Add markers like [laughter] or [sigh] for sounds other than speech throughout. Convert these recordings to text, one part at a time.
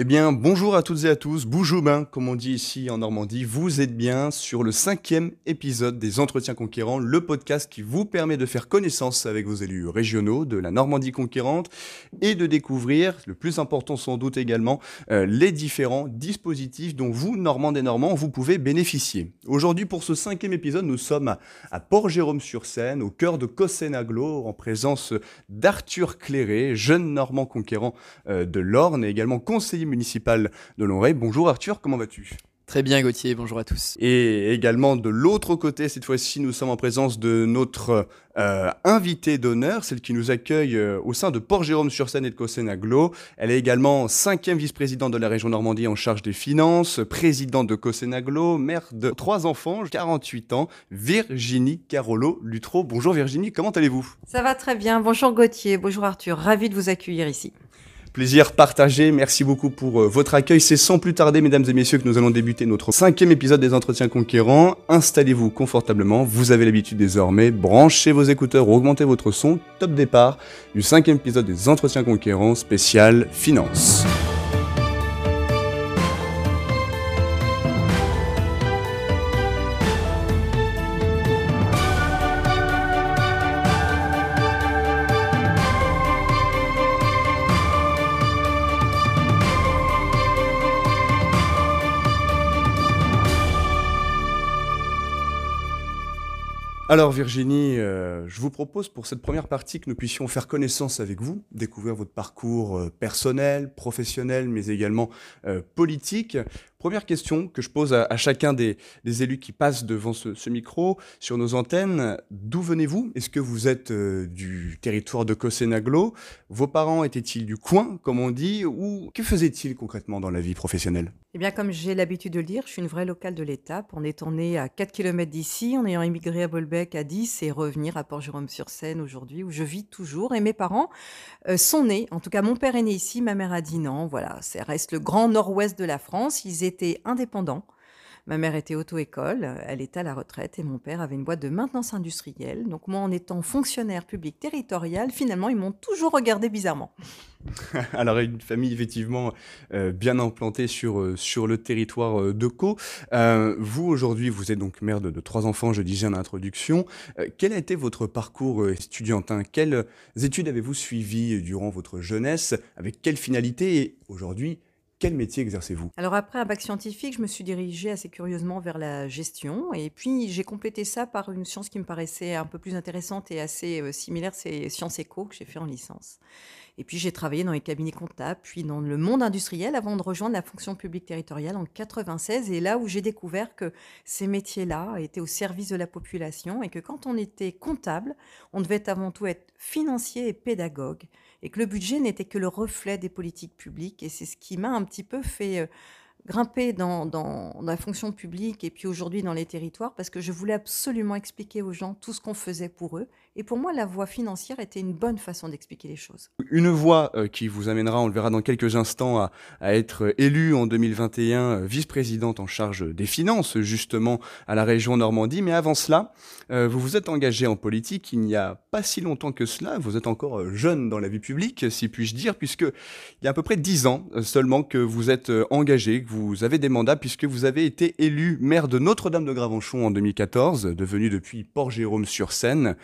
Eh bien, bonjour à toutes et à tous, Boujoubin, comme on dit ici en Normandie. Vous êtes bien sur le cinquième épisode des Entretiens Conquérants, le podcast qui vous permet de faire connaissance avec vos élus régionaux de la Normandie conquérante et de découvrir, le plus important sans doute également, euh, les différents dispositifs dont vous, Normands et Normands, vous pouvez bénéficier. Aujourd'hui, pour ce cinquième épisode, nous sommes à, Port-Jérôme-sur-Seine, au cœur de Cossenaglo, en présence d'Arthur Cléré, jeune Normand conquérant euh, de l'Orne et également conseiller municipal de Longré. Bonjour Arthur, comment vas-tu? Très bien Gauthier, bonjour à tous. Et également de l'autre côté, cette fois-ci, nous sommes en présence de notre euh, invitée d'honneur, celle qui nous accueille euh, au sein de Port-Jérôme-sur-Seine et de Cossenaglo. Elle est également cinquième vice-présidente de la région Normandie en charge des finances, présidente de Cossenaglo, mère de trois enfants, 48 ans, Virginie Carolo Lutro. Bonjour Virginie, comment allez-vous? Ça va très bien, bonjour Gauthier, bonjour Arthur, ravi de vous accueillir ici. Plaisir partagé. Merci beaucoup pour euh, votre accueil. C'est sans plus tarder, mesdames et messieurs, que nous allons débuter notre cinquième épisode des Entretiens Conquérants. Installez-vous confortablement. Vous avez l'habitude désormais. Branchez vos écouteurs, augmentez votre son. Top départ du cinquième épisode des Entretiens Conquérants spécial finance. Alors Virginie, euh, je vous propose pour cette première partie que nous puissions faire connaissance avec vous, découvrir votre parcours euh, personnel, professionnel, mais également euh, politique. Première question que je pose à, chacun des, élus qui passent devant ce, micro sur nos antennes. D'où venez-vous? Est-ce que vous êtes euh, du territoire de Cossenaglo Vos parents étaient-ils du coin, comme on dit Ou que faisaient-ils concrètement dans la vie professionnelle? Eh bien, comme j'ai l'habitude de le dire, je suis une vraie locale de l'étape. On est né à 4 km d'ici, en ayant immigré à Bolbec à 10 et revenir à Port-Jérôme-sur-Seine aujourd'hui, où je vis toujours. Et mes parents euh, sont nés, en tout cas mon père est né ici, ma mère a dit non. Voilà, ça reste le grand nord-ouest de la France. Ils était indépendant. Ma mère était auto-école, elle était à la retraite et mon père avait une boîte de maintenance industrielle. Donc moi, en étant fonctionnaire public territorial, finalement, ils m'ont toujours regardé bizarrement. [laughs] Alors une famille effectivement euh, bien implantée sur, euh, sur le territoire euh, de Caux. vous aujourd'hui, vous êtes donc mère de, de, trois enfants, je disais en introduction. quel a été votre parcours étudiantin? Quelles études avez-vous suivies durant votre jeunesse? Avec quelle finalité? Et aujourd'hui, quel métier exercez-vous? Alors après un bac scientifique, je me suis dirigée assez curieusement vers la gestion. Et puis j'ai complété ça par une science qui me paraissait un peu plus intéressante et assez euh, similaire, c'est sciences éco que j'ai fait en licence. Et puis j'ai travaillé dans les cabinets comptables, puis dans le monde industriel avant de rejoindre la fonction publique territoriale en 96 et là où j'ai découvert que ces métiers-là étaient au service de la population et que quand on était comptable, on devait avant tout être financier et pédagogue et que le budget n'était que le reflet des politiques publiques. Et c'est ce qui m'a un petit peu fait euh, grimper dans, dans, la fonction publique et puis aujourd'hui dans les territoires parce que je voulais absolument expliquer aux gens tout ce qu'on faisait pour eux. Et pour moi, la voie financière était une bonne façon d'expliquer les choses. Une voie euh, qui vous amènera, on le verra dans quelques instants, à, être élue en 2021 euh, vice-présidente en charge des finances, justement, à la région Normandie. Mais avant cela, euh, vous vous êtes engagé en politique il n'y a pas si longtemps que cela. Vous êtes encore jeune dans la vie publique, si puis-je dire, puisque il y a à peu près dix ans seulement que vous êtes engagé, que vous avez des mandats, puisque vous avez été élu maire de Notre-Dame de Gravenchon en 2014, devenu depuis Port-Jérôme-sur-Seine.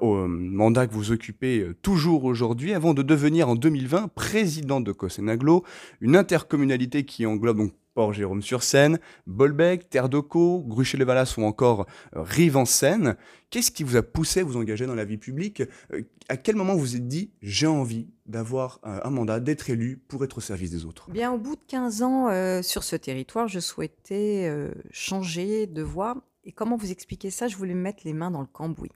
Au mandat que vous occupez euh, toujours aujourd'hui, avant de devenir en 2020 président de Cossenaglo, une intercommunalité qui englobe donc Port-Jérôme-sur-Seine, Bolbec, Terre Caux, Gruchet-les-Valas ou encore euh, Rive-en-Seine. Qu'est-ce qui vous a poussé à vous engager dans la vie publique? À quel moment vous vous êtes dit j'ai envie d'avoir un mandat, d'être élu pour être au service des autres? Bien, au bout de 15 ans sur ce territoire, je souhaitais changer de voie. Et comment vous expliquer ça? Je voulais me mettre les mains dans le cambouis.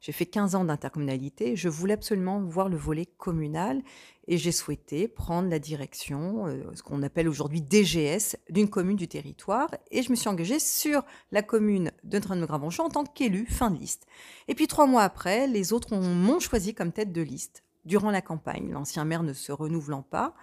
J'ai fait 15 ans d'intercommunalité. Je voulais absolument voir le volet communal et j'ai souhaité prendre la direction, euh, ce qu'on appelle aujourd'hui DGS, d'une commune du territoire. Et je me suis engagée sur la commune de Notre-Dame-de-Gravenchon en tant qu'élue, fin de liste. Et puis trois mois après, les autres m'ont choisi comme tête de liste durant la campagne, l'ancien maire ne se renouvelant pas.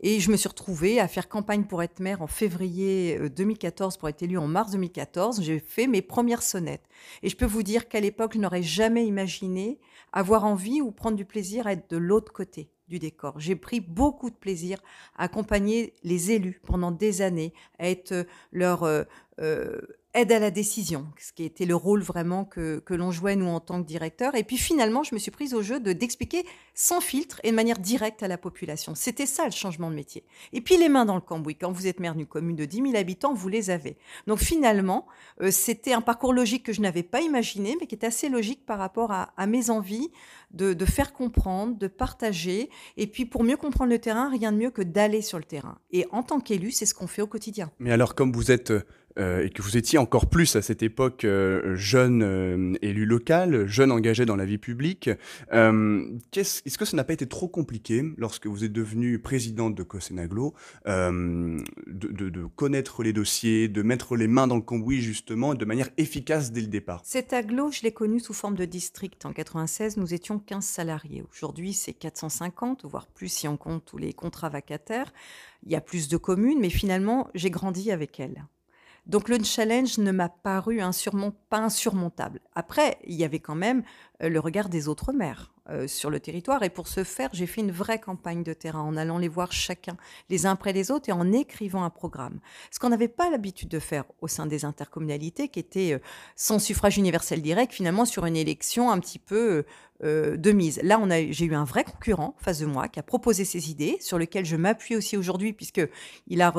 Et je me suis retrouvée à faire campagne pour être maire en février 2014 euh, pour être élue en mars 2014. J'ai fait mes premières sonnettes. Et je peux vous dire qu'à l'époque, je n'aurais jamais imaginé avoir envie ou prendre du plaisir à être de l'autre côté du décor. J'ai pris beaucoup de plaisir à accompagner les élus pendant des années, à être leur euh, euh, aide à la décision, ce qui était le rôle vraiment que, que l'on jouait nous en tant que directeur. Et puis finalement, je me suis prise au jeu de d'expliquer sans filtre et de manière directe à la population. C'était ça le changement de métier. Et puis les mains dans le cambouis. Quand vous êtes maire d'une commune de 10 000 habitants, vous les avez. Donc finalement, euh, c'était un parcours logique que je n'avais pas imaginé, mais qui est assez logique par rapport à, mes envies de, de, faire comprendre, de partager. Et puis pour mieux comprendre le terrain, rien de mieux que d'aller sur le terrain. Et en tant qu'élu, c'est ce qu'on fait au quotidien. Mais alors, comme vous êtes euh, et que vous étiez encore plus à cette époque euh, jeune euh, élu local, jeune engagé dans la vie publique. Est-ce est que ça n'a pas été trop compliqué lorsque vous êtes devenu présidente de Cosenaglo de, connaître les dossiers, de mettre les mains dans le cambouis justement de manière efficace dès le départ? Cet aglo, je l'ai connu sous forme de district. En 96, nous étions 15 salariés. Aujourd'hui, c'est 450, voire plus si on compte tous les contrats vacataires. Il y a plus de communes, mais finalement, j'ai grandi avec elles. Donc le challenge ne m'a paru pas insurmontable. Après, il y avait quand même euh, le regard des autres maires. Euh, sur le territoire. Et pour ce faire, j'ai fait une vraie campagne de terrain en allant les voir chacun, les uns après les autres, et en écrivant un programme. Ce qu'on n'avait pas l'habitude de faire au sein des intercommunalités, qui étaient euh, sans suffrage universel direct, finalement sur une élection un petit peu euh, de mise. Là, on a, j'ai eu un vrai concurrent face de moi qui a proposé ses idées, sur lequel je m'appuie aussi aujourd'hui, puisque il a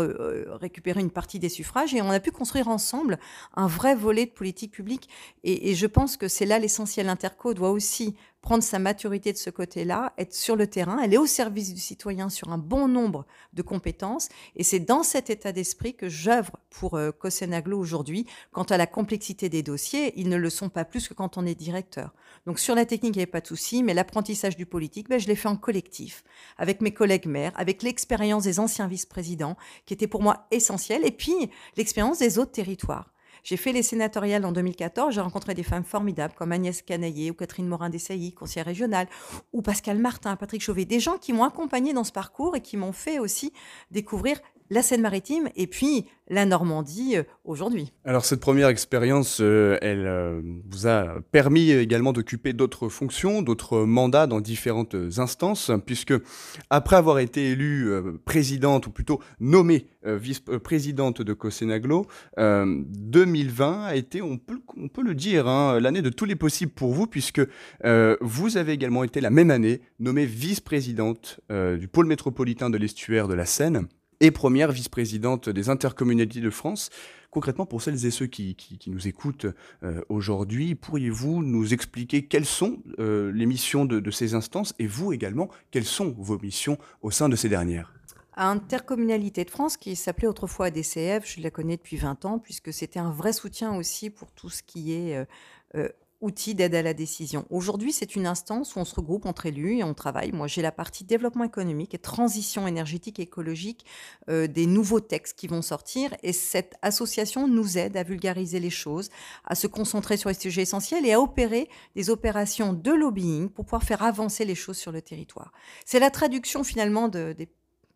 récupéré une partie des suffrages, et on a pu construire ensemble un vrai volet de politique publique. Et, et je pense que c'est là l'essentiel. L'interco doit aussi prendre sa maturité de ce côté-là, être sur le terrain, elle est au service du citoyen sur un bon nombre de compétences, et c'est dans cet état d'esprit que j'œuvre pour euh, Cosenaglo aujourd'hui. Quant à la complexité des dossiers, ils ne le sont pas plus que quand on est directeur. Donc sur la technique, il n'y avait pas de souci, mais l'apprentissage du politique, ben, je l'ai fait en collectif, avec mes collègues maires, avec l'expérience des anciens vice-présidents, qui était pour moi essentielle, et puis l'expérience des autres territoires. J'ai fait les sénatoriales en 2014, j'ai rencontré des femmes formidables comme Agnès Canaillé ou Catherine Morin-Dessailly, conseillère régionale, ou Pascal Martin, Patrick Chauvet, des gens qui m'ont accompagné dans ce parcours et qui m'ont fait aussi découvrir la Seine-Maritime et puis la Normandie euh, aujourd'hui. Alors cette première expérience, euh, elle euh, vous a permis également d'occuper d'autres fonctions, d'autres mandats dans différentes instances, puisque après avoir été élue présidente, ou plutôt nommée vice-présidente de Cosenaglo, 2020 a été, on peut, le dire, hein, l'année de tous les possibles pour vous, puisque vous avez également été la même année nommée vice-présidente du pôle métropolitain de l'estuaire de la Seine et première vice-présidente des intercommunalités de France. Concrètement, pour celles et ceux qui, nous écoutent euh, aujourd'hui, pourriez-vous nous expliquer quelles sont euh, les missions de, de, ces instances et vous également, quelles sont vos missions au sein de ces dernières? Intercommunalité de France, qui s'appelait autrefois ADCF, je la connais depuis 20 ans, puisque c'était un vrai soutien aussi pour tout ce qui est euh, euh outil d'aide à la décision. Aujourd'hui, c'est une instance où on se regroupe entre élus et on travaille. Moi, j'ai la partie développement économique et transition énergétique et écologique euh, des nouveaux textes qui vont sortir. Et cette association nous aide à vulgariser les choses, à se concentrer sur les sujets essentiels et à opérer des opérations de lobbying pour pouvoir faire avancer les choses sur le territoire. C'est la traduction finalement de, des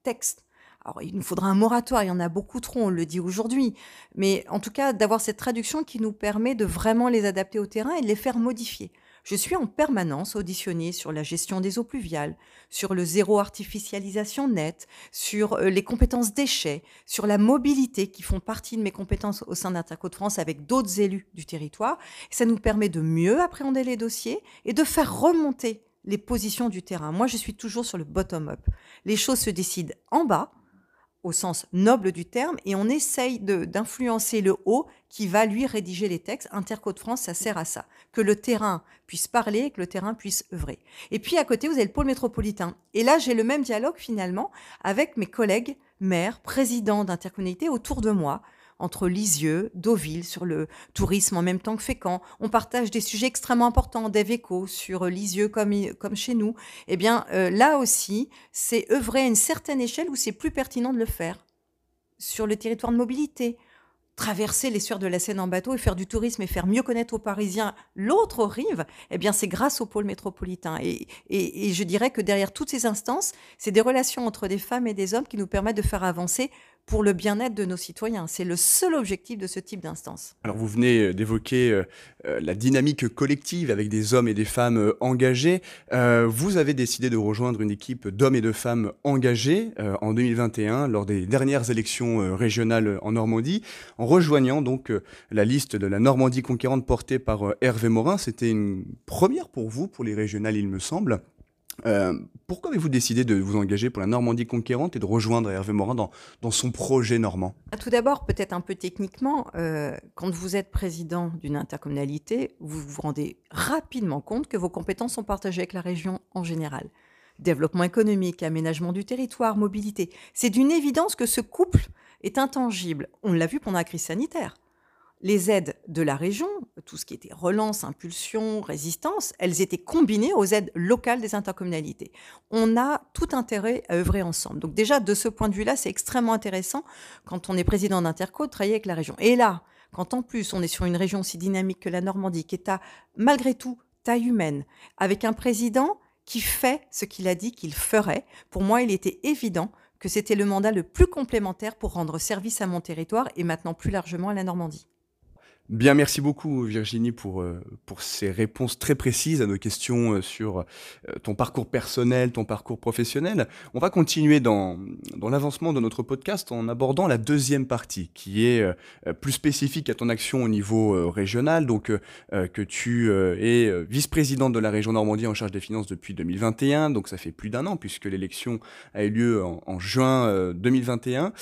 textes alors, il nous faudra un moratoire, il y en a beaucoup trop, on le dit aujourd'hui. Mais en tout cas, d'avoir cette traduction qui nous permet de vraiment les adapter au terrain et de les faire modifier. Je suis en permanence auditionnée sur la gestion des eaux pluviales, sur le zéro artificialisation nette, sur euh, les compétences déchets, sur la mobilité qui font partie de mes compétences au sein d'Interco de France avec d'autres élus du territoire. ça nous permet de mieux appréhender les dossiers et de faire remonter les positions du terrain. Moi, je suis toujours sur le bottom-up. Les choses se décident en bas, au sens noble du terme, et on essaye d'influencer le haut qui va lui rédiger les textes. Interco de France, ça sert à ça, que le terrain puisse parler, que le terrain puisse œuvrer. Et puis à côté, vous avez le pôle métropolitain. Et là, j'ai le même dialogue finalement avec mes collègues maires, présidents d'intercommunalités autour de moi, entre Lisieux, Deauville, sur le tourisme en même temps que Fécamp. On partage des sujets extrêmement importants, d'Eveco sur Lisieux comme, comme chez nous. Eh bien, euh, là aussi, c'est œuvrer à une certaine échelle où c'est plus pertinent de le faire. Sur le territoire de mobilité, traverser les sueurs de la Seine en bateau et faire du tourisme et faire mieux connaître aux Parisiens l'autre rive, eh bien, c'est grâce au pôle métropolitain. Et, et, je dirais que derrière toutes ces instances, c'est des relations entre des femmes et des hommes qui nous permettent de faire avancer pour le bien-être de nos citoyens. C'est le seul objectif de ce type d'instance. Alors vous venez euh, d'évoquer euh, euh, la dynamique collective avec des hommes et des femmes engagés. vous avez décidé de rejoindre une équipe d'hommes et de femmes engagés en 2021 lors des dernières élections régionales en Normandie, en rejoignant donc la liste de la Normandie conquérante portée par Hervé Morin. C'était une première pour vous, pour les régionales, il me semble. Euh, pourquoi avez-vous décidé de vous engager pour la Normandie conquérante et de rejoindre Hervé Morin dans, dans son projet normand? Ah, Tout d'abord, peut-être un peu techniquement, euh, quand vous êtes président d'une intercommunalité, vous vous rendez rapidement compte que vos compétences sont partagées avec la région en général. Développement économique, aménagement du territoire, mobilité. C'est d'une évidence que ce couple est intangible. On l'a vu pendant la crise sanitaire les aides de la région, tout ce qui était relance, impulsion, résistance, elles étaient combinées aux aides locales des intercommunalités. On a tout intérêt à œuvrer ensemble. Donc déjà, de ce point de vue-là, c'est extrêmement intéressant quand on est président d'Interco de travailler avec la région. Et là, quand en plus on est sur une région aussi dynamique que la Normandie, qui est à, malgré tout, taille humaine, avec un président qui fait ce qu'il a dit qu'il ferait, pour moi, il était évident que c'était le mandat le plus complémentaire pour rendre service à mon territoire et maintenant plus largement à la Normandie. Bien, merci beaucoup Virginie pour, euh, pour ces réponses très précises à nos questions euh, sur euh, ton parcours personnel, ton parcours professionnel. On va continuer dans, dans l'avancement de notre podcast en abordant la deuxième partie qui est plus spécifique à ton action au niveau régional. Donc que tu es vice-présidente de la région Normandie en charge des finances depuis 2021, donc ça fait plus d'un an puisque l'élection a eu lieu en, en juin 2021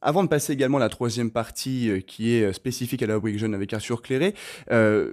avant de passer également à la troisième partie euh, qui est euh, spécifique à la rubrique jeune avec Arthur Cléré, euh,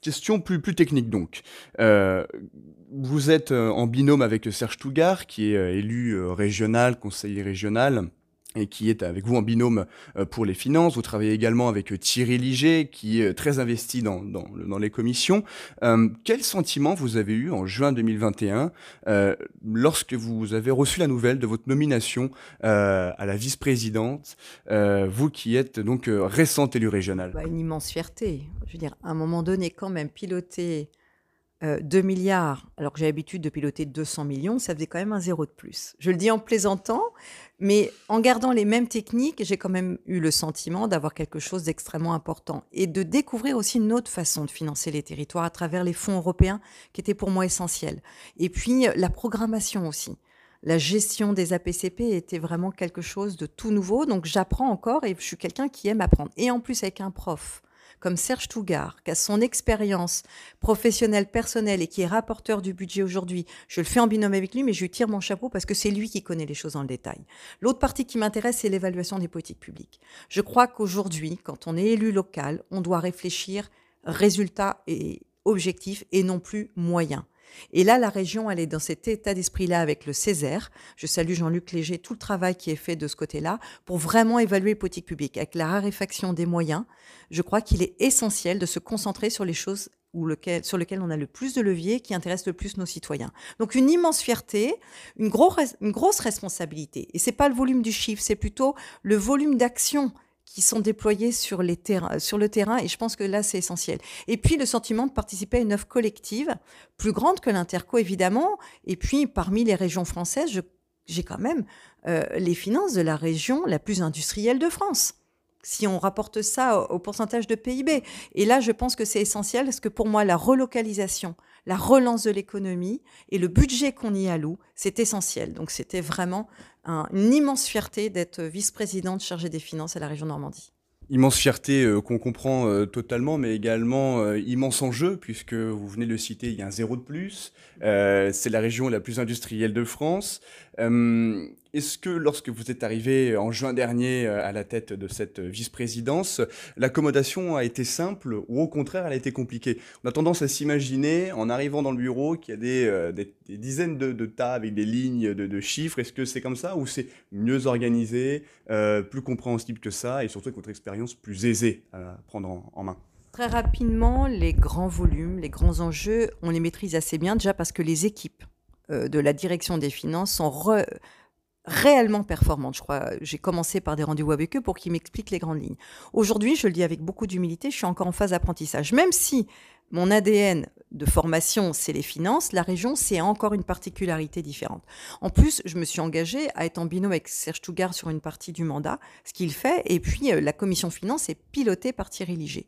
question plus, plus technique donc. vous êtes en binôme avec Serge Tougar, qui est élu régional, conseiller régional et qui est avec vous en binôme euh, pour les finances. Vous travaillez également avec euh, Thierry Liger, qui est très investi dans, dans, les commissions. Euh, quel sentiment vous avez eu en juin 2021 euh, lorsque vous avez reçu la nouvelle de votre nomination euh, à la vice-présidente, euh, vous qui êtes donc récente élue régionale? Bah, Une immense fierté. Je veux dire, à un moment donné, quand même, piloter 2 milliards, alors que j'ai l'habitude de piloter 200 millions, ça faisait quand même un zéro de plus. Je le dis en plaisantant, mais en gardant les mêmes techniques, j'ai quand même eu le sentiment d'avoir quelque chose d'extrêmement important et de découvrir aussi une autre façon de financer les territoires à travers les fonds européens qui étaient pour moi essentiels. Et puis la programmation aussi. La gestion des APCP était vraiment quelque chose de tout nouveau, donc j'apprends encore et je suis quelqu'un qui aime apprendre. Et en plus avec un prof comme Serge Tougar, qui a son expérience professionnelle, personnelle et qui est rapporteur du budget aujourd'hui, je le fais en binôme avec lui, mais je lui tire mon chapeau parce que c'est lui qui connaît les choses dans le détail. L'autre partie qui m'intéresse, c'est l'évaluation des politiques publiques. Je crois qu'aujourd'hui, quand on est élu local, on doit réfléchir résultats et objectifs et non plus moyens. Et là, la région, elle est dans cet état d'esprit-là avec le Césaire. Je salue Jean-Luc Léger, tout le travail qui est fait de ce côté-là pour vraiment évaluer les politiques publiques. Avec la raréfaction des moyens, je crois qu'il est essentiel de se concentrer sur les choses sur lesquelles on a le plus de levier, qui intéressent le plus nos citoyens. Donc une immense fierté, une, une grosse responsabilité. Et c'est pas le volume du chiffre, c'est plutôt le volume d'action qui sont déployés sur, les sur le terrain, et je pense que là, c'est essentiel. Et puis, le sentiment de participer à une œuvre collective, plus grande que l'Interco, évidemment, et puis, parmi les régions françaises, j'ai quand même euh, les finances de la région la plus industrielle de France si on rapporte ça au, pourcentage de PIB. Et là, je pense que c'est essentiel parce que pour moi, la relocalisation, la relance de l'économie et le budget qu'on y alloue, c'est essentiel. Donc c'était vraiment une immense fierté d'être vice-présidente chargée des finances à la région Normandie. Immense fierté euh, qu'on comprend euh, totalement, mais également euh, immense enjeu, puisque vous venez de le citer, il y a un zéro de plus. c'est la région la plus industrielle de France. Est-ce que lorsque vous êtes arrivé en juin dernier à la tête de cette vice-présidence, l'accommodation a été simple ou au contraire elle a été compliquée? On a tendance à s'imaginer en arrivant dans le bureau qu'il y a des, dizaines de, tas avec des lignes de, chiffres. Est-ce que c'est comme ça ou c'est mieux organisé, plus compréhensible que ça et surtout avec votre expérience plus aisée à prendre en, main? Très rapidement, les grands volumes, les grands enjeux, on les maîtrise assez bien déjà parce que les équipes euh, de la direction des finances sont réellement performantes. Je crois, j'ai commencé par des rendez-vous avec eux pour qu'ils m'expliquent les grandes lignes. Aujourd'hui, je le dis avec beaucoup d'humilité, je suis encore en phase d'apprentissage. Même si mon ADN de formation, c'est les finances. La région, c'est encore une particularité différente. En plus, je me suis engagée à être en binôme avec Serge Tougard sur une partie du mandat, ce qu'il fait. Et puis, euh, la commission finance est pilotée par Thierry Liger.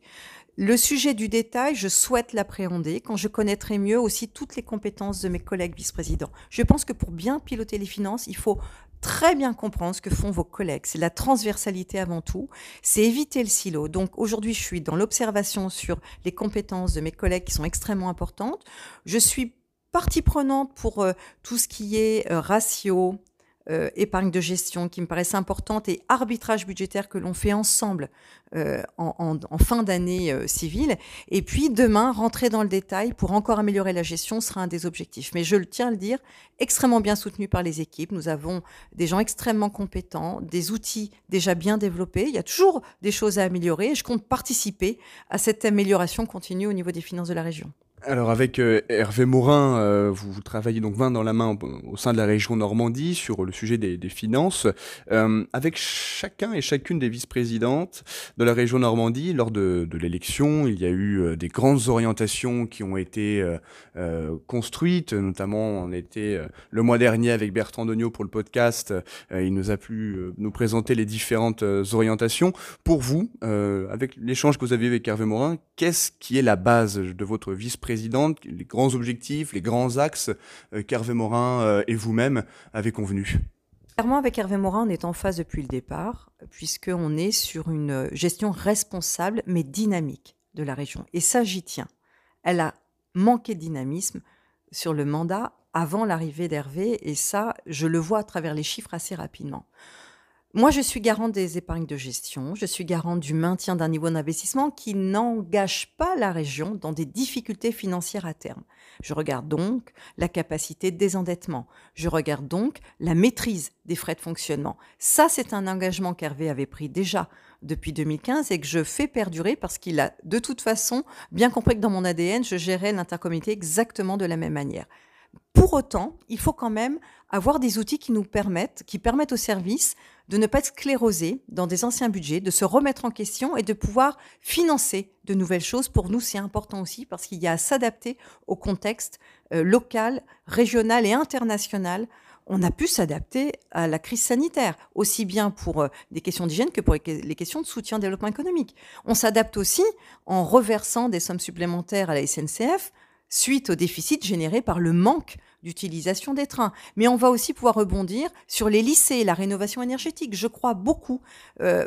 Le sujet du détail, je souhaite l'appréhender quand je connaîtrai mieux aussi toutes les compétences de mes collègues vice-présidents. Je pense que pour bien piloter les finances, il faut très bien comprendre ce que font vos collègues. C'est la transversalité avant tout. C'est éviter le silo. Donc aujourd'hui, je suis dans l'observation sur les compétences de mes collègues qui sont extrêmement importantes. Je suis partie prenante pour euh, tout ce qui est euh, ratio, euh, épargne de gestion qui me paraissent importantes et arbitrage budgétaire que l'on fait ensemble euh, en, fin d'année euh, civile. Et puis demain, rentrer dans le détail pour encore améliorer la gestion sera un des objectifs. Mais je tiens à le dire, extrêmement bien soutenu par les équipes. Nous avons des gens extrêmement compétents, des outils déjà bien développés. Il y a toujours des choses à améliorer et je compte participer à cette amélioration continue au niveau des finances de la région. Alors avec euh, Hervé Morin, euh, vous, travaillez donc main dans la main au, sein de la région Normandie sur le sujet des, finances. Euh, avec chacun et chacune des vice-présidentes de la région Normandie, lors de, l'élection, il y a eu des grandes orientations qui ont été construites, notamment on était le mois dernier avec Bertrand Degnaud pour le podcast, il nous a pu nous présenter les différentes orientations. Pour vous, avec l'échange que vous avez eu avec Hervé Morin, qu'est-ce qui est la base de votre vice-présidente présidente, les grands objectifs, les grands axes euh, qu'Hervé Morin euh, et vous-même avez convenus Clairement, avec Hervé Morin, on est en phase depuis le départ, puisqu'on est sur une gestion responsable mais dynamique de la région. Et ça, j'y tiens. Elle a manqué de dynamisme sur le mandat avant l'arrivée d'Hervé, et ça, je le vois à travers les chiffres assez rapidement. Moi, je suis garante des épargnes de gestion, je suis garante du maintien d'un niveau d'investissement qui n'engage pas la région dans des difficultés financières à terme. Je regarde donc la capacité de désendettement, je regarde donc la maîtrise des frais de fonctionnement. Ça, c'est un engagement qu'Hervé avait pris déjà depuis 2015 et que je fais perdurer parce qu'il a de toute façon bien compris que dans mon ADN, je gérais l'intercommunauté exactement de la même manière. Pour autant, il faut quand même avoir des outils qui nous permettent, qui permettent aux services de ne pas être sclérosés dans des anciens budgets, de se remettre en question et de pouvoir financer de nouvelles choses. Pour nous, c'est important aussi parce qu'il y a à s'adapter au contexte euh, local, régional et international. On a pu s'adapter à la crise sanitaire, aussi bien pour euh, des questions d'hygiène que pour les questions de soutien au développement économique. On s'adapte aussi en reversant des sommes supplémentaires à la SNCF suite au déficit généré par le manque d'utilisation des trains. Mais on va aussi pouvoir rebondir sur les lycées, la rénovation énergétique. Je crois beaucoup, euh,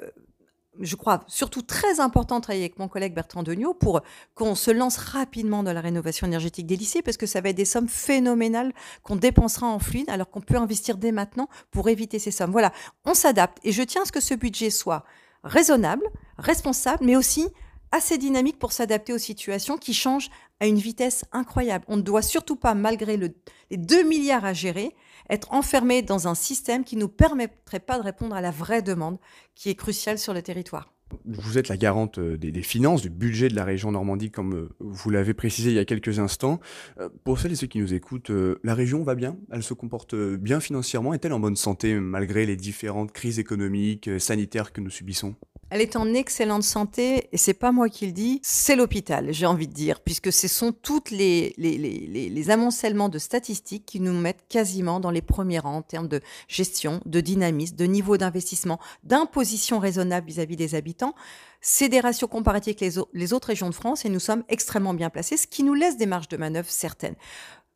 je crois surtout très important de travailler avec mon collègue Bertrand Degnaud pour qu'on se lance rapidement dans la rénovation énergétique des lycées parce que ça va être des sommes phénoménales qu'on dépensera en fluide alors qu'on peut investir dès maintenant pour éviter ces sommes. Voilà, on s'adapte et je tiens à ce que ce budget soit raisonnable, responsable, mais aussi assez dynamique pour s'adapter aux situations qui changent à une vitesse incroyable. On ne doit surtout pas, malgré les 2 milliards à gérer, être enfermé dans un système qui ne nous permettrait pas de répondre à la vraie demande qui est cruciale sur le territoire. Vous êtes la garante euh, des, finances, du budget de la région Normandie, comme euh, vous l'avez précisé il y a quelques instants. Euh, pour celles et ceux qui nous écoutent, la région va bien? Elle se comporte bien financièrement? Est-elle en bonne santé malgré les différentes crises économiques, sanitaires que nous subissons? Elle est en excellente santé et c'est pas moi qui le dis, c'est l'hôpital, j'ai envie de dire, puisque ce sont toutes les, les, les, les, amoncellements de statistiques qui nous mettent quasiment dans les premiers rangs en termes de gestion, de dynamisme, de niveau d'investissement, d'imposition raisonnable vis-à-vis des habitants. C'est des ratios comparatifs avec les, les autres régions de France et nous sommes extrêmement bien placés, ce qui nous laisse des marges de manœuvre certaines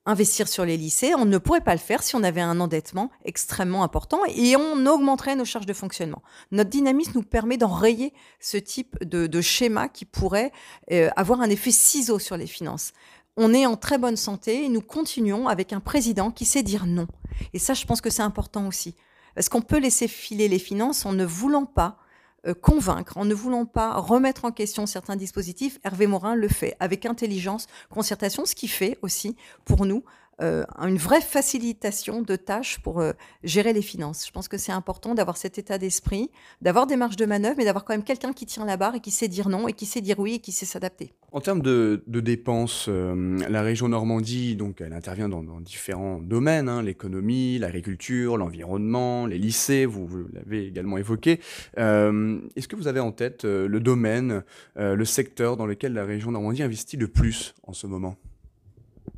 investir sur les lycées. On ne pourrait pas le faire si on avait un endettement extrêmement important et on augmenterait nos charges de fonctionnement. Notre dynamisme nous permet d'enrayer ce type de, schéma qui pourrait euh, avoir un effet ciseau sur les finances. On est en très bonne santé et nous continuons avec un président qui sait dire non. Et ça, je pense que c'est important aussi. Parce qu'on peut laisser filer les finances en ne voulant pas convaincre, en ne voulant pas remettre en question certains dispositifs, Hervé Morin le fait avec intelligence, concertation, ce qui fait aussi pour nous une vraie facilitation de tâches pour gérer les finances. Je pense que c'est important d'avoir cet état d'esprit, d'avoir des marges de manœuvre, mais d'avoir quand même quelqu'un qui tient la barre et qui sait dire non, et qui sait dire oui, et qui sait s'adapter. En termes de, dépenses, la région Normandie, donc, elle intervient dans, différents domaines, hein, l'économie, l'agriculture, l'environnement, les lycées, vous l'avez également évoqué. Est-ce que vous avez en tête le domaine, le secteur dans lequel la région Normandie investit le plus en ce moment?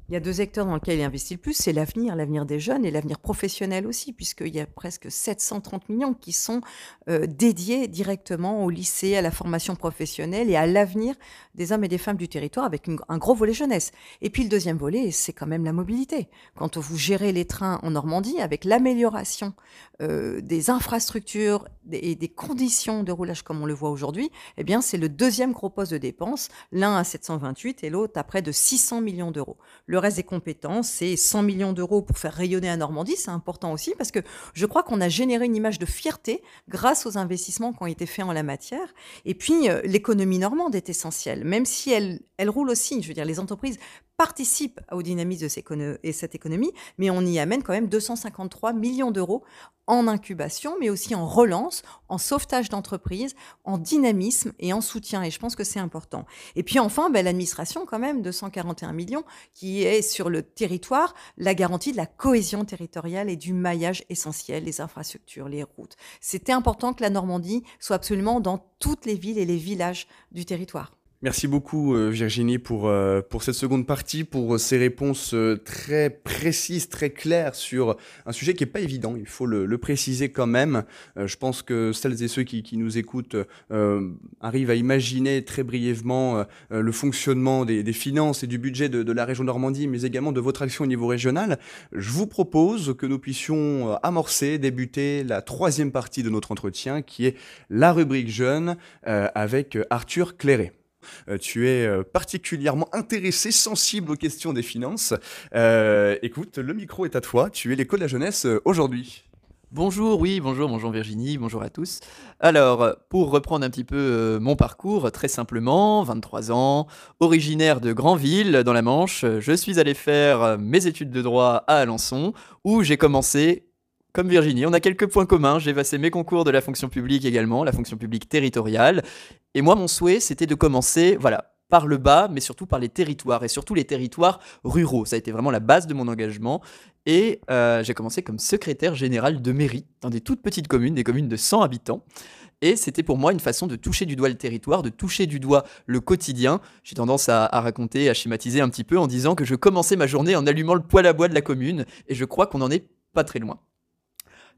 Il y a deux secteurs dans lesquels il investit le plus, c'est l'avenir, l'avenir des jeunes et l'avenir professionnel aussi, puisqu'il y a presque 730 millions qui sont euh, dédiés directement au lycée, à la formation professionnelle et à l'avenir des hommes et des femmes du territoire, avec un gros volet jeunesse. Et puis le deuxième volet, c'est quand même la mobilité. Quand vous gérez les trains en Normandie, avec l'amélioration euh, des infrastructures et des conditions de roulage comme on le voit aujourd'hui, eh bien c'est le deuxième gros poste de dépense, l'un à 728 et l'autre à près de 600 millions d'euros. Reste des compétences, c'est 100 millions d'euros pour faire rayonner la Normandie. C'est important aussi parce que je crois qu'on a généré une image de fierté grâce aux investissements qui ont été faits en la matière. Et puis, euh, l'économie normande est essentielle, même si elle, elle roule aussi. Je veux dire, les entreprises participe au dynamisme de cette économie, mais on y amène quand même 253 millions d'euros en incubation, mais aussi en relance, en sauvetage d'entreprises, en dynamisme et en soutien. Et je pense que c'est important. Et puis enfin, ben, l'administration, quand même, 241 millions, qui est sur le territoire la garantie de la cohésion territoriale et du maillage essentiel, les infrastructures, les routes. C'était important que la Normandie soit absolument dans toutes les villes et les villages du territoire. Merci beaucoup euh, Virginie pour, euh, pour cette seconde partie, pour euh, ces réponses très précises, très claires sur un sujet qui n'est pas évident, il faut le, préciser quand même. Je pense que celles et ceux qui, qui nous écoutent arrivent à imaginer très brièvement le fonctionnement des, des, finances et du budget de, de, la région Normandie, mais également de votre action au niveau régional. Je vous propose que nous puissions amorcer, débuter la troisième partie de notre entretien qui est la rubrique jeune avec Arthur Cléré. Euh, tu es euh, particulièrement intéressé, sensible aux questions des finances. Euh, écoute, le micro est à toi. Tu es l'école de la jeunesse aujourd'hui. Bonjour, oui, bonjour, bonjour Virginie, bonjour à tous. Alors, pour reprendre un petit peu mon parcours, très simplement, 23 ans, originaire de Granville, dans la Manche, je suis allé faire mes études de droit à Alençon, où j'ai commencé comme Virginie, on a quelques points communs. J'ai passé mes concours de la fonction publique également, la fonction publique territoriale. Et moi, mon souhait, c'était de commencer, voilà, par le bas, mais surtout par les territoires, et surtout les territoires ruraux. Ça a été vraiment la base de mon engagement. Et euh, j'ai commencé comme secrétaire général de mairie dans des toutes petites communes, des communes de 100 habitants. Et c'était pour moi une façon de toucher du doigt le territoire, de toucher du doigt le quotidien. J'ai tendance à, à, raconter, à schématiser un petit peu en disant que je commençais ma journée en allumant le poêle à bois de la commune, et je crois qu'on n'en est pas très loin.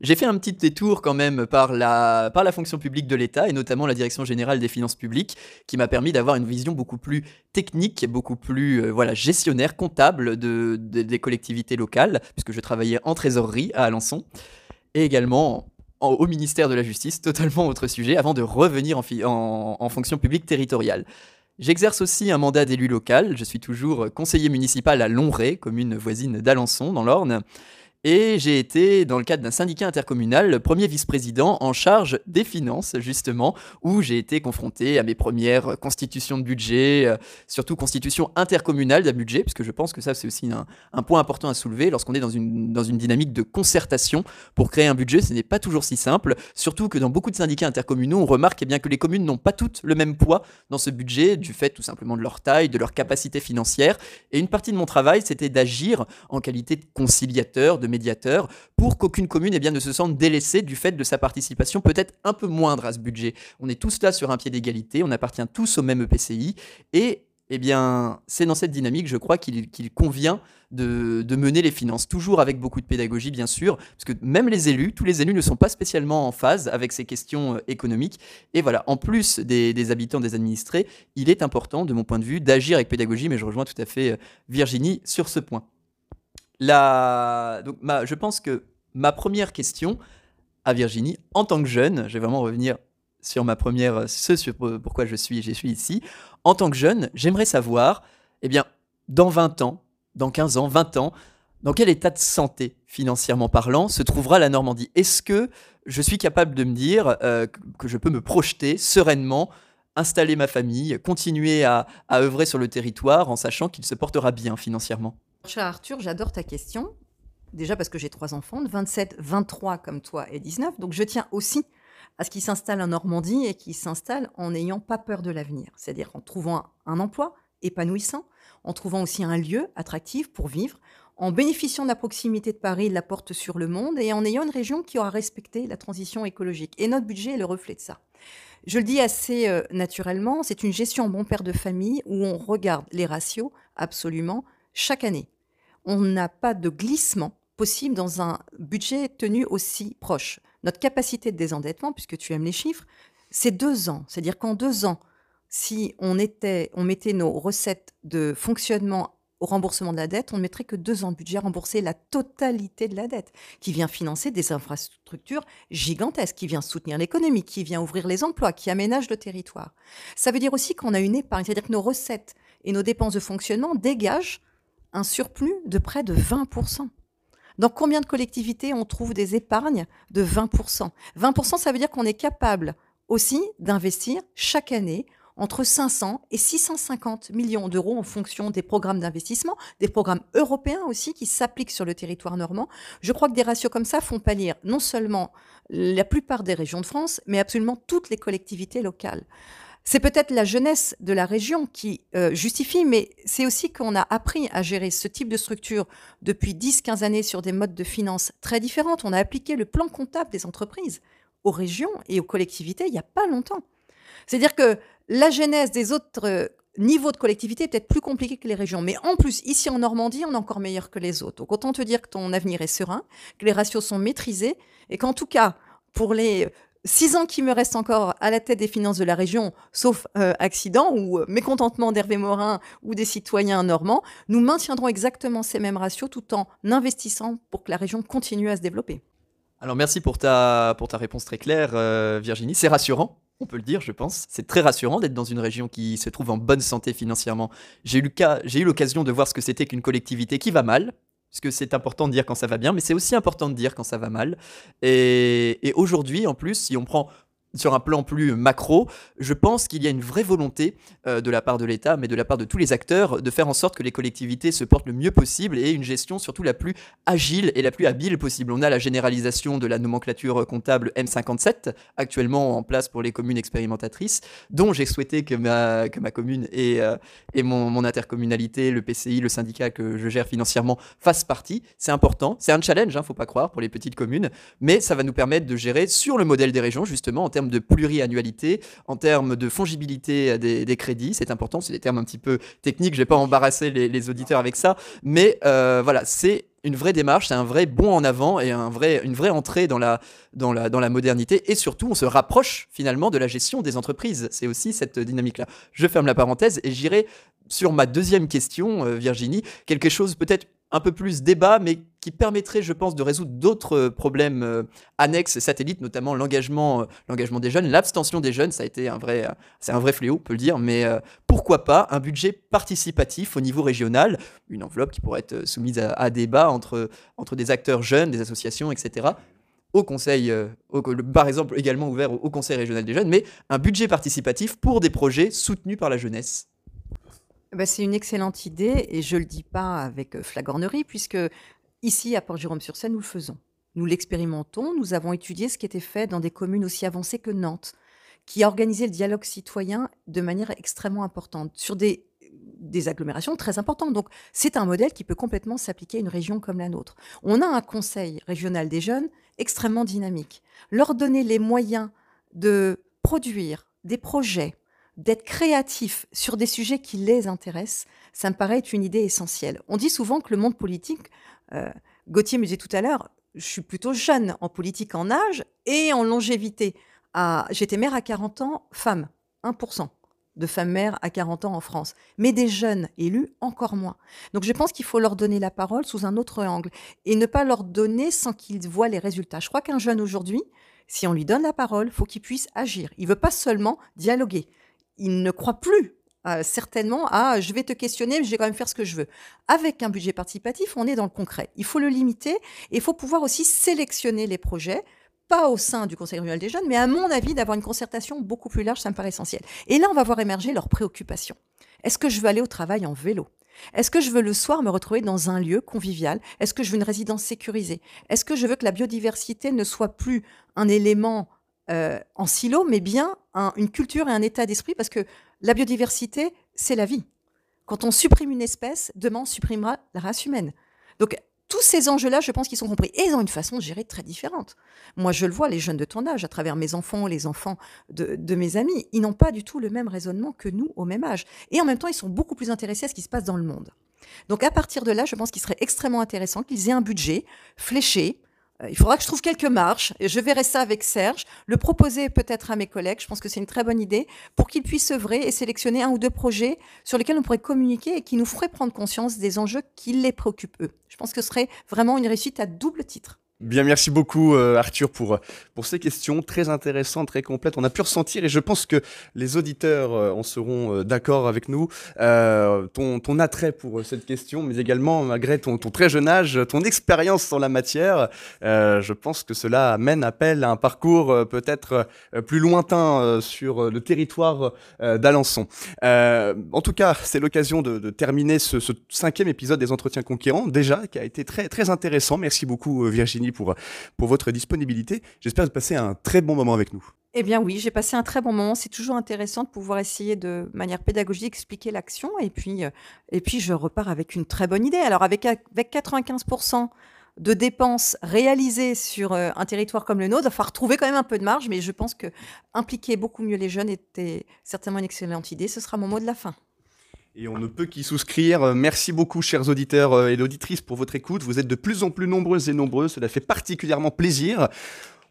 J'ai fait un petit détour quand même par la, par la fonction publique de l'État et notamment la Direction générale des finances publiques qui m'a permis d'avoir une vision beaucoup plus technique, beaucoup plus euh, voilà, gestionnaire, comptable de, des collectivités locales, puisque je travaillais en trésorerie à Alençon et également au ministère de la Justice, [laughs] totalement autre sujet, avant de revenir en, fonction publique territoriale. J'exerce aussi un mandat d'élu local. Je suis toujours conseiller municipal à Longré, commune voisine d'Alençon, dans l'Orne. Et j'ai été, dans le cadre d'un syndicat intercommunal, premier vice-président en charge des finances, justement, où j'ai été confronté à mes premières constitutions de budget, euh, surtout constitution intercommunale d'un budget, puisque je pense que ça, c'est aussi un, point important à soulever. Lorsqu'on est dans une, dans une dynamique de concertation pour créer un budget, ce n'est pas toujours si simple, surtout que dans beaucoup de syndicats intercommunaux, on remarque eh bien, que les communes n'ont pas toutes le même poids dans ce budget, du fait tout simplement de leur taille, de leur capacité financière. Et une partie de mon travail, c'était d'agir en qualité de conciliateur, de médiateur pour qu'aucune commune eh ne se sente délaissée du fait de sa participation peut-être un peu moindre à ce budget. On est tous là sur un pied d'égalité, on appartient tous au même EPCI et eh c'est dans cette dynamique, je crois, qu'il convient de, mener les finances, toujours avec beaucoup de pédagogie, bien sûr, parce que même les élus, tous les élus ne sont pas spécialement en phase avec ces questions euh, économiques. Et voilà, en plus des, des habitants, des administrés, il est important, de mon point de vue, d'agir avec pédagogie, mais je rejoins tout à fait euh, Virginie sur ce point. Donc, je pense que ma première question à Virginie, en tant que jeune, je vais vraiment revenir sur ma première, ce sur pourquoi je suis, je suis ici. En tant que jeune, j'aimerais savoir, eh bien, dans 20 ans, dans 15 ans, 20 ans, dans quel état de santé, financièrement parlant, se trouvera la Normandie? Est-ce que je suis capable de me dire euh, que je peux me projeter sereinement, installer ma famille, continuer à, à œuvrer sur le territoire en sachant qu'il se portera bien financièrement? Cher Arthur, j'adore ta question. Déjà parce que j'ai trois enfants, de 27, 23 comme toi et 19. Donc je tiens aussi à ce qu'ils s'installent en Normandie et qu'ils s'installent en n'ayant pas peur de l'avenir. C'est-à-dire en trouvant un emploi épanouissant, en trouvant aussi un lieu attractif pour vivre, en bénéficiant de la proximité de Paris, de la porte sur le monde, et en ayant une région qui aura respecté la transition écologique. Et notre budget est le reflet de ça. Je le dis assez euh, naturellement, c'est une gestion bon père de famille où on regarde les ratios absolument chaque année. On n'a pas de glissement possible dans un budget tenu aussi proche. Notre capacité de désendettement, puisque tu aimes les chiffres, c'est deux ans. C'est-à-dire qu'en deux ans, si on, mettait nos recettes de fonctionnement au remboursement de la dette, on ne mettrait que deux ans de budget à rembourser la totalité de la dette, qui vient financer des infrastructures gigantesques, qui vient soutenir l'économie, qui vient ouvrir les emplois, qui aménage le territoire. Ça veut dire aussi qu'on a une épargne, c'est-à-dire que nos recettes et nos dépenses de fonctionnement dégagent un surplus de près de 20%. Dans combien de collectivités on trouve des épargnes de 20% 20%, ça veut dire qu'on est capable aussi d'investir chaque année entre 500 et 650 millions d'euros en fonction des programmes d'investissement, des programmes européens aussi qui s'appliquent sur le territoire normand. Je crois que des ratios comme ça font pâlir non seulement la plupart des régions de France, mais absolument toutes les collectivités locales. C'est peut-être la jeunesse de la région qui euh, justifie, mais c'est aussi qu'on a appris à gérer ce type de structure depuis 10-15 années sur des modes de finances très différentes. On a appliqué le plan comptable des entreprises aux régions et aux collectivités il n'y a pas longtemps. C'est-à-dire que la genèse des autres euh, niveaux de collectivité est peut-être plus compliquée que les régions. Mais en plus, ici en Normandie, on est encore meilleur que les autres. Donc autant te dire que ton avenir est serein, que les ratios sont maîtrisés, et qu'en tout cas, pour les six ans qui me restent encore à la tête des finances de la région, sauf euh, accident ou euh, mécontentement d'Hervé Morin ou des citoyens normands, nous maintiendrons exactement ces mêmes ratios tout en investissant pour que la région continue à se développer. Alors merci pour ta, pour ta réponse très claire, Virginie. C'est rassurant on peut le dire, je pense. C'est très rassurant d'être dans une région qui se trouve en bonne santé financièrement. J'ai eu l'occasion de voir ce que c'était qu'une collectivité qui va mal, parce que c'est important de dire quand ça va bien, mais c'est aussi important de dire quand ça va mal. Et, et aujourd'hui, en plus, si on prend sur un plan plus macro, je pense qu'il y a une vraie volonté euh, de la part de l'État, mais de la part de tous les acteurs, de faire en sorte que les collectivités se portent le mieux possible et une gestion surtout la plus agile et la plus habile possible. On a la généralisation de la nomenclature comptable M57, actuellement en place pour les communes expérimentatrices, dont j'ai souhaité que ma, que ma commune et, euh, et mon, intercommunalité, le PCI, le syndicat que je gère financièrement fassent partie. C'est important, c'est un challenge, hein, faut pas croire, pour les petites communes, mais ça va nous permettre de gérer sur le modèle des régions, justement, en termes de pluriannualité, en termes de fongibilité des, crédits. C'est important, c'est des termes un petit peu techniques, je vais pas embarrasser les, auditeurs avec ça, mais euh, voilà, c'est une vraie démarche, c'est un vrai bond en avant et un vrai, une vraie entrée dans la, dans, la, dans la modernité. Et surtout, on se rapproche finalement de la gestion des entreprises. C'est aussi cette dynamique-là. Je ferme la parenthèse et j'irai sur ma deuxième question, euh, Virginie, quelque chose peut-être un peu plus débat, mais qui permettrait, je pense, de résoudre d'autres euh, problèmes euh, annexes satellites, notamment l'engagement, euh, l'engagement des jeunes, l'abstention des jeunes. Ça a été un vrai, c'est un vrai fléau, on peut le dire. Mais pourquoi pas un budget participatif au niveau régional, une enveloppe qui pourrait être soumise à, débat entre entre des acteurs jeunes, des associations, etc. Au conseil, par exemple également ouvert au conseil régional des jeunes, mais un budget participatif pour des projets soutenus par la jeunesse. Bah, c'est une excellente idée et je ne le dis pas avec euh, flagornerie puisque ici à Port-Jérôme-sur-Seine, nous le faisons. Nous l'expérimentons, nous avons étudié ce qui était fait dans des communes aussi avancées que Nantes, qui a organisé le dialogue citoyen de manière extrêmement importante sur des, des agglomérations très importantes. Donc c'est un modèle qui peut complètement s'appliquer à une région comme la nôtre. On a un conseil régional des jeunes extrêmement dynamique. Leur donner les moyens de produire des projets d'être créatifs sur des sujets qui les intéressent, ça me paraît être une idée essentielle. On dit souvent que le monde politique, euh, Gauthier me disait tout à l'heure, je suis plutôt jeune en politique en âge et en longévité. J'étais mère à 40 ans, femme, 1% de femmes mères à 40 ans en France, mais des jeunes élus encore moins. Donc je pense qu'il faut leur donner la parole sous un autre angle et ne pas leur donner sans qu'ils voient les résultats. Je crois qu'un jeune aujourd'hui, si on lui donne la parole, faut qu'il puisse agir. Il veut pas seulement dialoguer il ne croit plus euh, certainement à je vais te questionner, mais je vais quand même faire ce que je veux. Avec un budget participatif, on est dans le concret. Il faut le limiter et il faut pouvoir aussi sélectionner les projets, pas au sein du Conseil régional des jeunes, mais à mon avis, d'avoir une concertation beaucoup plus large, ça me paraît essentiel. Et là, on va voir émerger leurs préoccupations. Est-ce que je veux aller au travail en vélo? Est-ce que je veux le soir me retrouver dans un lieu convivial? Est-ce que je veux une résidence sécurisée? Est-ce que je veux que la biodiversité ne soit plus un élément euh, en silo, mais bien une culture et un état d'esprit Parce que la biodiversité, c'est la vie. Quand on supprime une espèce, demain on supprimera la race humaine. Donc tous ces enjeux-là, je pense qu'ils sont compris. Et ils ont une façon de gérer très différente. Moi, je le vois, les jeunes de ton âge, à travers mes enfants, les enfants de, mes amis, ils n'ont pas du tout le même raisonnement que nous au même âge. Et en même temps, ils sont beaucoup plus intéressés à ce qui se passe dans le monde. Donc à partir de là, je pense qu'il serait extrêmement intéressant qu'ils aient un budget fléché, euh, il faudra que je trouve quelques marches. Et je verrai ça avec Serge, le proposer peut-être à mes collègues. Je pense que c'est une très bonne idée pour qu'ils puissent œuvrer et sélectionner un ou deux projets sur lesquels on pourrait communiquer et qui nous feraient prendre conscience des enjeux qui les préoccupent eux. Je pense que ce serait vraiment une réussite à double titre. Bien, merci beaucoup euh, Arthur pour, pour ces questions très intéressantes, très complètes. On a pu ressentir et je pense que les auditeurs euh, en seront euh, d'accord avec nous, ton, ton attrait pour cette question, mais également malgré ton, ton très jeune âge, ton expérience en la matière, je pense que cela amène appel à un parcours peut-être plus lointain sur le territoire d'Alençon. en tout cas, c'est l'occasion de, de, terminer ce, ce, cinquième épisode des Entretiens Conquérants, déjà, qui a été très, très intéressant. Merci beaucoup Virginie pour, pour votre disponibilité. J'espère que vous passez un très bon moment avec nous. Eh bien oui, j'ai passé un très bon moment. C'est toujours intéressant de pouvoir essayer de manière pédagogique expliquer l'action et puis, euh, et puis je repars avec une très bonne idée. Alors avec, avec 95% de dépenses réalisées sur euh, un territoire comme le nôtre, il va falloir trouver quand même un peu de marge, mais je pense que impliquer beaucoup mieux les jeunes était certainement une excellente idée. Ce sera mon mot de la fin. Et on ne peut qu'y souscrire. Euh, merci beaucoup, chers auditeurs et auditrices, pour votre écoute. Vous êtes de plus en plus nombreuses et nombreux. Cela fait particulièrement plaisir.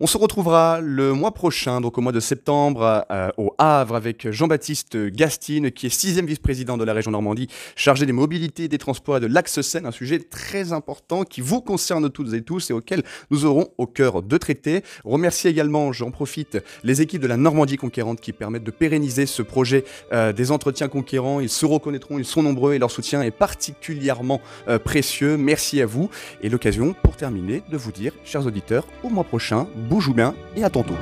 On se retrouvera le mois prochain, donc au mois de septembre, euh, au Havre, avec Jean-Baptiste Gastine, qui est sixième vice-président de la région Normandie, chargé des mobilités, des transports et de l'axe Seine, un sujet très important qui vous concerne toutes et tous et auquel nous aurons au cœur de traiter. Remercie également, j'en profite, les équipes de la Normandie conquérante qui permettent de pérenniser ce projet euh, des entretiens conquérants. Ils se reconnaîtront, ils sont nombreux et leur soutien est particulièrement euh, précieux. Merci à vous. Et l'occasion, pour terminer, de vous dire, chers auditeurs, au mois prochain, Bouge ou bien et à tantôt.